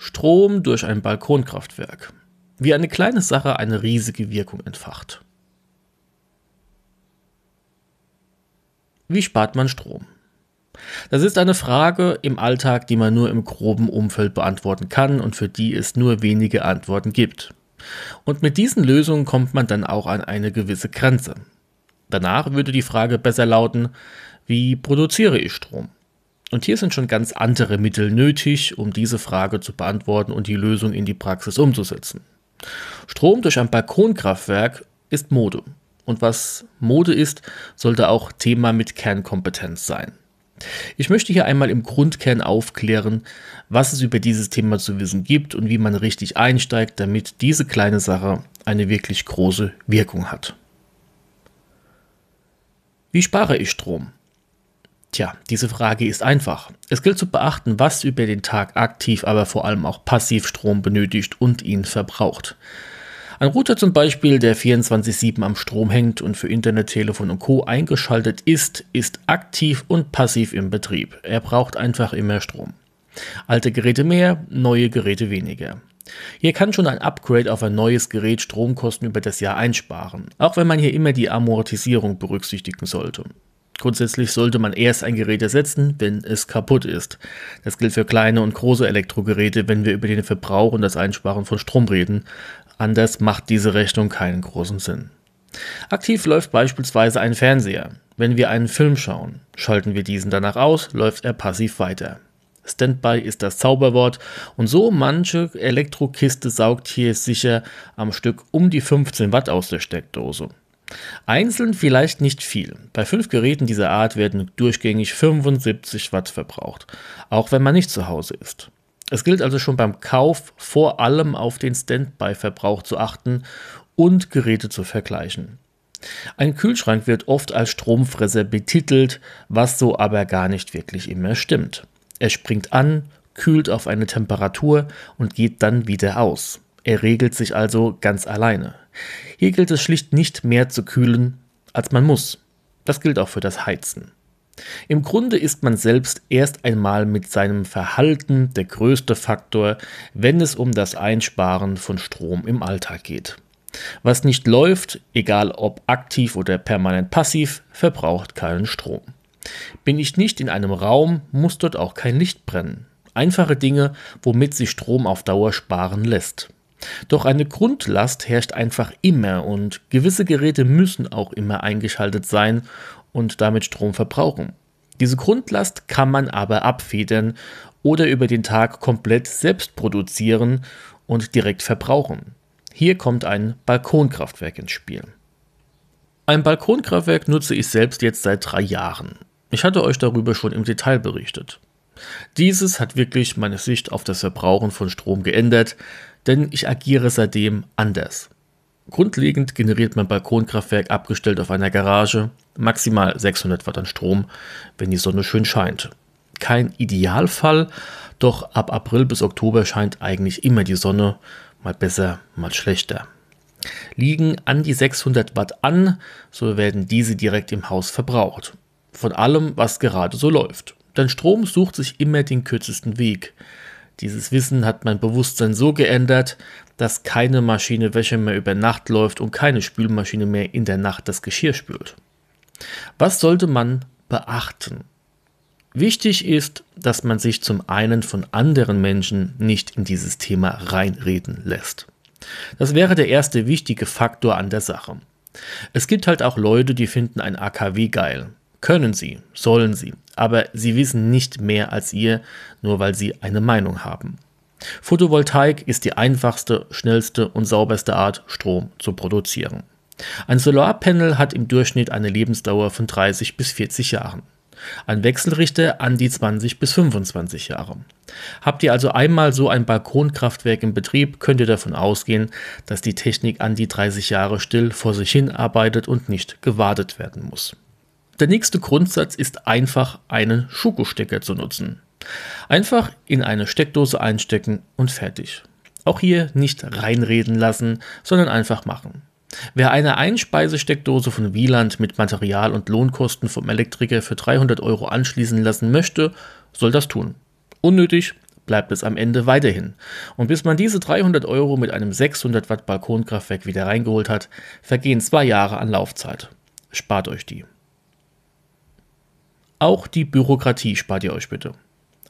Strom durch ein Balkonkraftwerk. Wie eine kleine Sache eine riesige Wirkung entfacht. Wie spart man Strom? Das ist eine Frage im Alltag, die man nur im groben Umfeld beantworten kann und für die es nur wenige Antworten gibt. Und mit diesen Lösungen kommt man dann auch an eine gewisse Grenze. Danach würde die Frage besser lauten, wie produziere ich Strom? Und hier sind schon ganz andere Mittel nötig, um diese Frage zu beantworten und die Lösung in die Praxis umzusetzen. Strom durch ein Balkonkraftwerk ist Mode. Und was Mode ist, sollte auch Thema mit Kernkompetenz sein. Ich möchte hier einmal im Grundkern aufklären, was es über dieses Thema zu wissen gibt und wie man richtig einsteigt, damit diese kleine Sache eine wirklich große Wirkung hat. Wie spare ich Strom? Tja, diese Frage ist einfach. Es gilt zu beachten, was über den Tag aktiv, aber vor allem auch passiv Strom benötigt und ihn verbraucht. Ein Router zum Beispiel, der 24-7 am Strom hängt und für Internet, Telefon und Co. eingeschaltet ist, ist aktiv und passiv im Betrieb. Er braucht einfach immer Strom. Alte Geräte mehr, neue Geräte weniger. Hier kann schon ein Upgrade auf ein neues Gerät Stromkosten über das Jahr einsparen, auch wenn man hier immer die Amortisierung berücksichtigen sollte. Grundsätzlich sollte man erst ein Gerät ersetzen, wenn es kaputt ist. Das gilt für kleine und große Elektrogeräte, wenn wir über den Verbrauch und das Einsparen von Strom reden. Anders macht diese Rechnung keinen großen Sinn. Aktiv läuft beispielsweise ein Fernseher. Wenn wir einen Film schauen, schalten wir diesen danach aus, läuft er passiv weiter. Standby ist das Zauberwort und so manche Elektrokiste saugt hier sicher am Stück um die 15 Watt aus der Steckdose. Einzeln vielleicht nicht viel. Bei fünf Geräten dieser Art werden durchgängig 75 Watt verbraucht, auch wenn man nicht zu Hause ist. Es gilt also schon beim Kauf vor allem auf den Standby-Verbrauch zu achten und Geräte zu vergleichen. Ein Kühlschrank wird oft als Stromfresser betitelt, was so aber gar nicht wirklich immer stimmt. Er springt an, kühlt auf eine Temperatur und geht dann wieder aus. Er regelt sich also ganz alleine. Hier gilt es schlicht nicht mehr zu kühlen, als man muss. Das gilt auch für das Heizen. Im Grunde ist man selbst erst einmal mit seinem Verhalten der größte Faktor, wenn es um das Einsparen von Strom im Alltag geht. Was nicht läuft, egal ob aktiv oder permanent passiv, verbraucht keinen Strom. Bin ich nicht in einem Raum, muss dort auch kein Licht brennen. Einfache Dinge, womit sich Strom auf Dauer sparen lässt. Doch eine Grundlast herrscht einfach immer und gewisse Geräte müssen auch immer eingeschaltet sein und damit Strom verbrauchen. Diese Grundlast kann man aber abfedern oder über den Tag komplett selbst produzieren und direkt verbrauchen. Hier kommt ein Balkonkraftwerk ins Spiel. Ein Balkonkraftwerk nutze ich selbst jetzt seit drei Jahren. Ich hatte euch darüber schon im Detail berichtet. Dieses hat wirklich meine Sicht auf das Verbrauchen von Strom geändert, denn ich agiere seitdem anders. Grundlegend generiert mein Balkonkraftwerk abgestellt auf einer Garage maximal 600 Watt an Strom, wenn die Sonne schön scheint. Kein Idealfall, doch ab April bis Oktober scheint eigentlich immer die Sonne, mal besser, mal schlechter. Liegen an die 600 Watt an, so werden diese direkt im Haus verbraucht. Von allem, was gerade so läuft. Denn Strom sucht sich immer den kürzesten Weg. Dieses Wissen hat mein Bewusstsein so geändert, dass keine Maschine Wäsche mehr über Nacht läuft und keine Spülmaschine mehr in der Nacht das Geschirr spült. Was sollte man beachten? Wichtig ist, dass man sich zum einen von anderen Menschen nicht in dieses Thema reinreden lässt. Das wäre der erste wichtige Faktor an der Sache. Es gibt halt auch Leute, die finden ein AKW geil. Können sie, sollen sie, aber sie wissen nicht mehr als ihr, nur weil sie eine Meinung haben. Photovoltaik ist die einfachste, schnellste und sauberste Art, Strom zu produzieren. Ein Solarpanel hat im Durchschnitt eine Lebensdauer von 30 bis 40 Jahren. Ein Wechselrichter an die 20 bis 25 Jahre. Habt ihr also einmal so ein Balkonkraftwerk in Betrieb, könnt ihr davon ausgehen, dass die Technik an die 30 Jahre still vor sich hin arbeitet und nicht gewartet werden muss. Der nächste Grundsatz ist einfach einen Schokostecker zu nutzen. Einfach in eine Steckdose einstecken und fertig. Auch hier nicht reinreden lassen, sondern einfach machen. Wer eine Einspeisesteckdose von Wieland mit Material- und Lohnkosten vom Elektriker für 300 Euro anschließen lassen möchte, soll das tun. Unnötig bleibt es am Ende weiterhin. Und bis man diese 300 Euro mit einem 600 Watt Balkonkraftwerk wieder reingeholt hat, vergehen zwei Jahre an Laufzeit. Spart euch die. Auch die Bürokratie spart ihr euch bitte.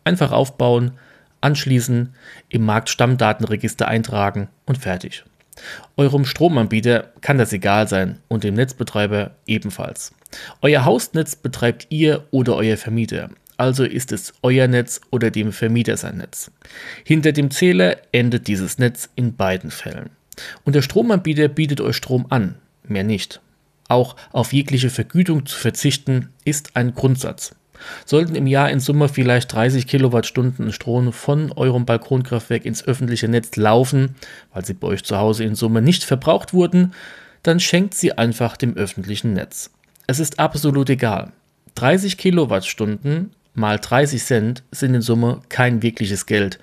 Einfach aufbauen, anschließen, im Marktstammdatenregister eintragen und fertig. Eurem Stromanbieter kann das egal sein und dem Netzbetreiber ebenfalls. Euer Hausnetz betreibt ihr oder euer Vermieter, also ist es euer Netz oder dem Vermieter sein Netz. Hinter dem Zähler endet dieses Netz in beiden Fällen. Und der Stromanbieter bietet euch Strom an, mehr nicht. Auch auf jegliche Vergütung zu verzichten ist ein Grundsatz. Sollten im Jahr in Summe vielleicht 30 Kilowattstunden Strom von eurem Balkonkraftwerk ins öffentliche Netz laufen, weil sie bei euch zu Hause in Summe nicht verbraucht wurden, dann schenkt sie einfach dem öffentlichen Netz. Es ist absolut egal. 30 Kilowattstunden mal 30 Cent sind in Summe kein wirkliches Geld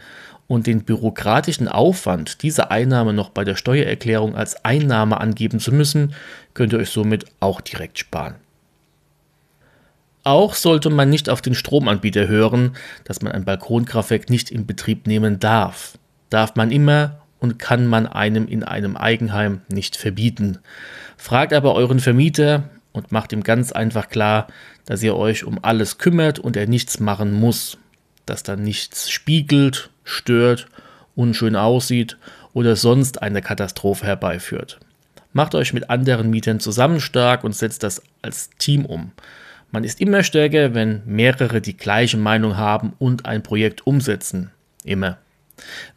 und den bürokratischen Aufwand, diese Einnahme noch bei der Steuererklärung als Einnahme angeben zu müssen, könnt ihr euch somit auch direkt sparen. Auch sollte man nicht auf den Stromanbieter hören, dass man ein Balkonkraftwerk nicht in Betrieb nehmen darf. Darf man immer und kann man einem in einem Eigenheim nicht verbieten. Fragt aber euren Vermieter und macht ihm ganz einfach klar, dass ihr euch um alles kümmert und er nichts machen muss, dass dann nichts spiegelt, stört, unschön aussieht oder sonst eine Katastrophe herbeiführt. Macht euch mit anderen Mietern zusammen stark und setzt das als Team um. Man ist immer stärker, wenn mehrere die gleiche Meinung haben und ein Projekt umsetzen. Immer.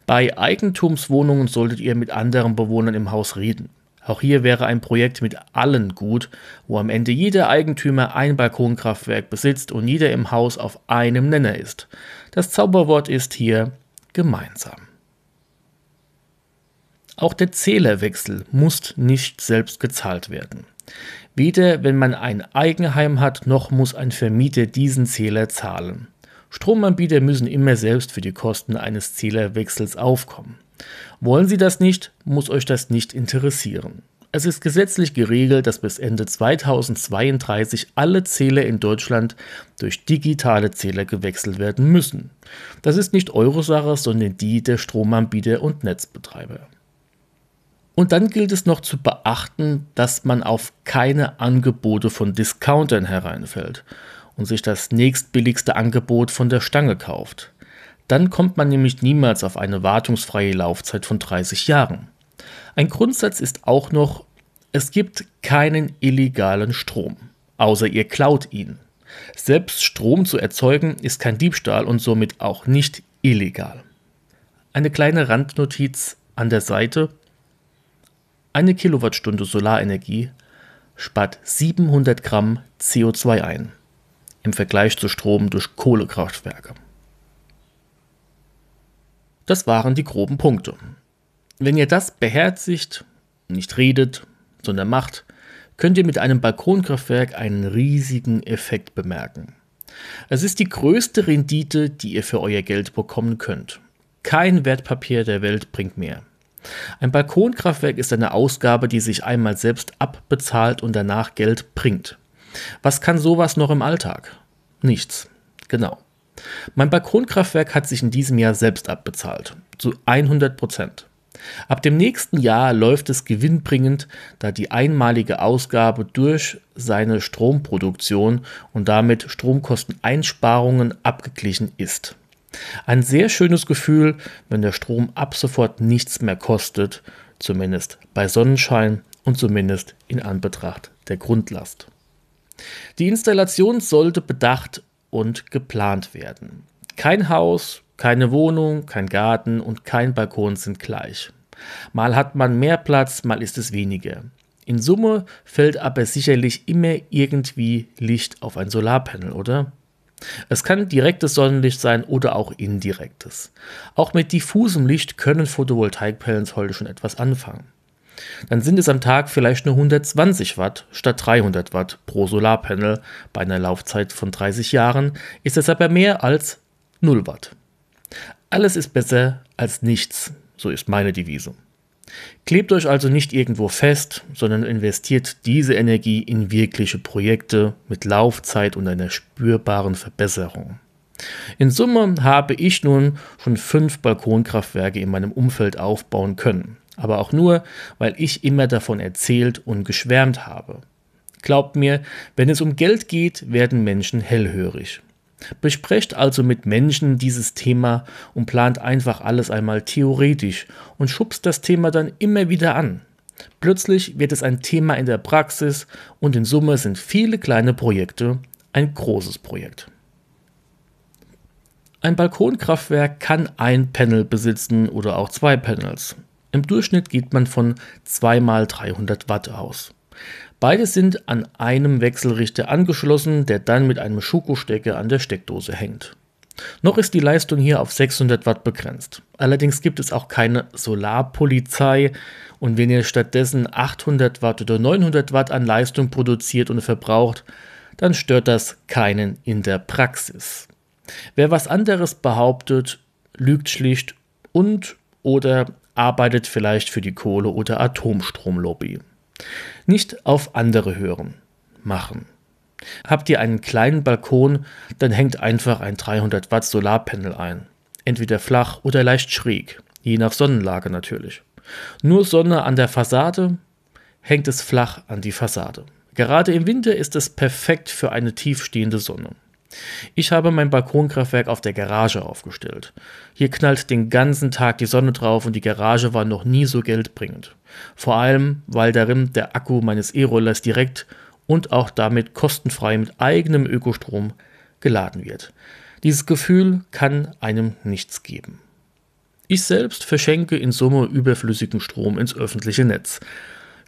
Bei Eigentumswohnungen solltet ihr mit anderen Bewohnern im Haus reden. Auch hier wäre ein Projekt mit allen gut, wo am Ende jeder Eigentümer ein Balkonkraftwerk besitzt und jeder im Haus auf einem Nenner ist. Das Zauberwort ist hier gemeinsam. Auch der Zählerwechsel muss nicht selbst gezahlt werden. Weder wenn man ein Eigenheim hat, noch muss ein Vermieter diesen Zähler zahlen. Stromanbieter müssen immer selbst für die Kosten eines Zählerwechsels aufkommen. Wollen Sie das nicht, muss euch das nicht interessieren. Es ist gesetzlich geregelt, dass bis Ende 2032 alle Zähler in Deutschland durch digitale Zähler gewechselt werden müssen. Das ist nicht eure Sache, sondern die der Stromanbieter und Netzbetreiber. Und dann gilt es noch zu beachten, dass man auf keine Angebote von Discountern hereinfällt und sich das nächstbilligste Angebot von der Stange kauft. Dann kommt man nämlich niemals auf eine wartungsfreie Laufzeit von 30 Jahren. Ein Grundsatz ist auch noch, es gibt keinen illegalen Strom, außer ihr klaut ihn. Selbst Strom zu erzeugen ist kein Diebstahl und somit auch nicht illegal. Eine kleine Randnotiz an der Seite. Eine Kilowattstunde Solarenergie spart 700 Gramm CO2 ein im Vergleich zu Strom durch Kohlekraftwerke. Das waren die groben Punkte. Wenn ihr das beherzigt, nicht redet, sondern macht, könnt ihr mit einem Balkonkraftwerk einen riesigen Effekt bemerken. Es ist die größte Rendite, die ihr für euer Geld bekommen könnt. Kein Wertpapier der Welt bringt mehr. Ein Balkonkraftwerk ist eine Ausgabe, die sich einmal selbst abbezahlt und danach Geld bringt. Was kann sowas noch im Alltag? Nichts. Genau. Mein Balkonkraftwerk hat sich in diesem Jahr selbst abbezahlt. Zu 100 Prozent. Ab dem nächsten Jahr läuft es gewinnbringend, da die einmalige Ausgabe durch seine Stromproduktion und damit Stromkosteneinsparungen abgeglichen ist. Ein sehr schönes Gefühl, wenn der Strom ab sofort nichts mehr kostet, zumindest bei Sonnenschein und zumindest in Anbetracht der Grundlast. Die Installation sollte bedacht und geplant werden. Kein Haus, keine Wohnung, kein Garten und kein Balkon sind gleich. Mal hat man mehr Platz, mal ist es weniger. In Summe fällt aber sicherlich immer irgendwie Licht auf ein Solarpanel, oder? Es kann direktes Sonnenlicht sein oder auch indirektes. Auch mit diffusem Licht können Photovoltaikpanels heute schon etwas anfangen. Dann sind es am Tag vielleicht nur 120 Watt statt 300 Watt pro Solarpanel. Bei einer Laufzeit von 30 Jahren ist es aber mehr als 0 Watt. Alles ist besser als nichts, so ist meine Devise. Klebt euch also nicht irgendwo fest, sondern investiert diese Energie in wirkliche Projekte mit Laufzeit und einer spürbaren Verbesserung. In Summe habe ich nun schon fünf Balkonkraftwerke in meinem Umfeld aufbauen können, aber auch nur, weil ich immer davon erzählt und geschwärmt habe. Glaubt mir, wenn es um Geld geht, werden Menschen hellhörig. Besprecht also mit Menschen dieses Thema und plant einfach alles einmal theoretisch und schubst das Thema dann immer wieder an. Plötzlich wird es ein Thema in der Praxis und in Summe sind viele kleine Projekte ein großes Projekt. Ein Balkonkraftwerk kann ein Panel besitzen oder auch zwei Panels. Im Durchschnitt geht man von 2 x 300 Watt aus. Beide sind an einem Wechselrichter angeschlossen, der dann mit einem Schokostecker an der Steckdose hängt. Noch ist die Leistung hier auf 600 Watt begrenzt. Allerdings gibt es auch keine Solarpolizei und wenn ihr stattdessen 800 Watt oder 900 Watt an Leistung produziert und verbraucht, dann stört das keinen in der Praxis. Wer was anderes behauptet, lügt schlicht und oder arbeitet vielleicht für die Kohle- oder Atomstromlobby. Nicht auf andere hören. Machen. Habt ihr einen kleinen Balkon, dann hängt einfach ein 300 Watt Solarpanel ein. Entweder flach oder leicht schräg, je nach Sonnenlage natürlich. Nur Sonne an der Fassade, hängt es flach an die Fassade. Gerade im Winter ist es perfekt für eine tiefstehende Sonne. Ich habe mein Balkonkraftwerk auf der Garage aufgestellt. Hier knallt den ganzen Tag die Sonne drauf und die Garage war noch nie so geldbringend. Vor allem, weil darin der Akku meines E-Rollers direkt und auch damit kostenfrei mit eigenem Ökostrom geladen wird. Dieses Gefühl kann einem nichts geben. Ich selbst verschenke in Summe überflüssigen Strom ins öffentliche Netz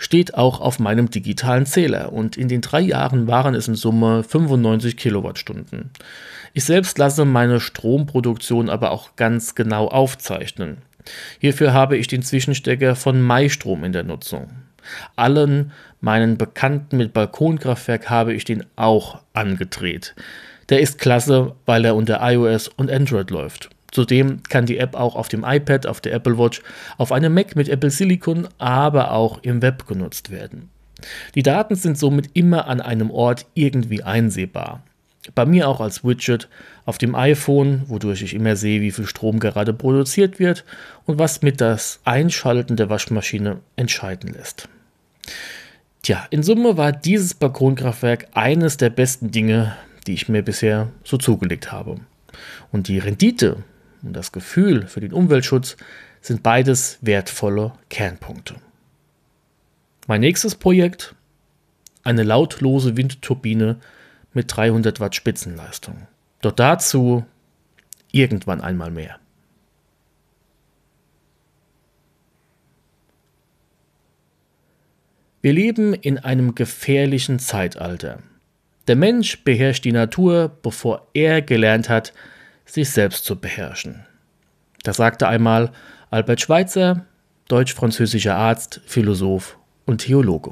steht auch auf meinem digitalen Zähler und in den drei Jahren waren es in Summe 95 Kilowattstunden. Ich selbst lasse meine Stromproduktion aber auch ganz genau aufzeichnen. Hierfür habe ich den Zwischenstecker von MyStrom in der Nutzung. Allen meinen Bekannten mit Balkonkraftwerk habe ich den auch angedreht. Der ist klasse, weil er unter iOS und Android läuft. Zudem kann die App auch auf dem iPad, auf der Apple Watch, auf einem Mac mit Apple Silicon, aber auch im Web genutzt werden. Die Daten sind somit immer an einem Ort irgendwie einsehbar. Bei mir auch als Widget auf dem iPhone, wodurch ich immer sehe, wie viel Strom gerade produziert wird und was mit das Einschalten der Waschmaschine entscheiden lässt. Tja, in Summe war dieses Balkonkraftwerk eines der besten Dinge, die ich mir bisher so zugelegt habe. Und die Rendite, und das Gefühl für den Umweltschutz sind beides wertvolle Kernpunkte. Mein nächstes Projekt, eine lautlose Windturbine mit 300 Watt Spitzenleistung. Doch dazu irgendwann einmal mehr. Wir leben in einem gefährlichen Zeitalter. Der Mensch beherrscht die Natur, bevor er gelernt hat, sich selbst zu beherrschen. Das sagte einmal Albert Schweitzer, deutsch-französischer Arzt, Philosoph und Theologe.